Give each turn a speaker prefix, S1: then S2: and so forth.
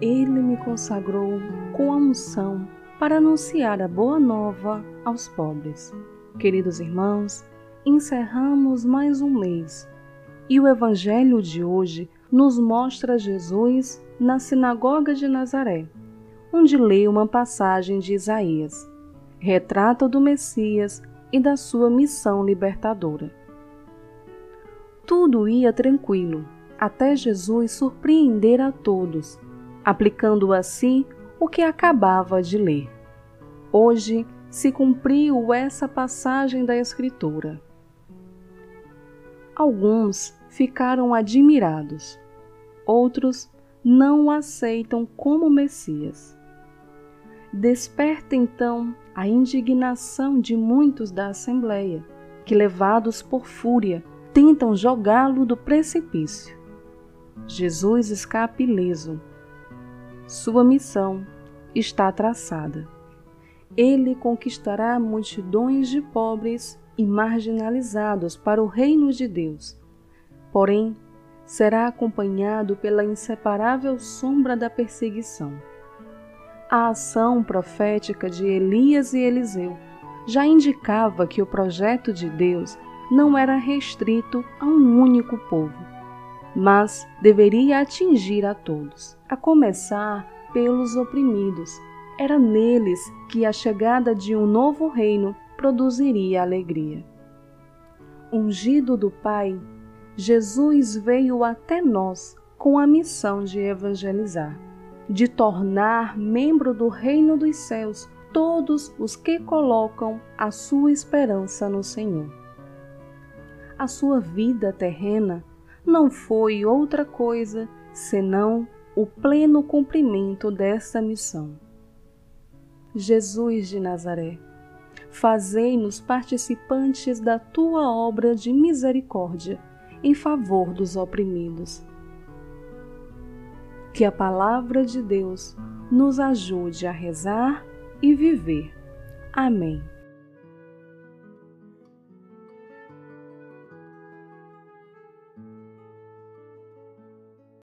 S1: Ele me consagrou com a unção para anunciar a boa nova aos pobres. Queridos irmãos, encerramos mais um mês e o Evangelho de hoje nos mostra Jesus na sinagoga de Nazaré, onde lê uma passagem de Isaías, retrato do Messias e da sua missão libertadora. Tudo ia tranquilo, até Jesus surpreender a todos, aplicando a si o que acabava de ler. Hoje se cumpriu essa passagem da Escritura. Alguns ficaram admirados, outros não o aceitam como Messias. Desperta então a indignação de muitos da Assembleia, que, levados por fúria, tentam jogá-lo do precipício. Jesus escapa ileso. Sua missão está traçada. Ele conquistará multidões de pobres e marginalizados para o reino de Deus. Porém, será acompanhado pela inseparável sombra da perseguição. A ação profética de Elias e Eliseu já indicava que o projeto de Deus não era restrito a um único povo, mas deveria atingir a todos, a começar pelos oprimidos. Era neles que a chegada de um novo reino produziria alegria. Ungido do Pai, Jesus veio até nós com a missão de evangelizar, de tornar membro do reino dos céus todos os que colocam a sua esperança no Senhor a sua vida terrena não foi outra coisa senão o pleno cumprimento dessa missão. Jesus de Nazaré, fazei-nos participantes da tua obra de misericórdia em favor dos oprimidos. Que a palavra de Deus nos ajude a rezar e viver. Amém.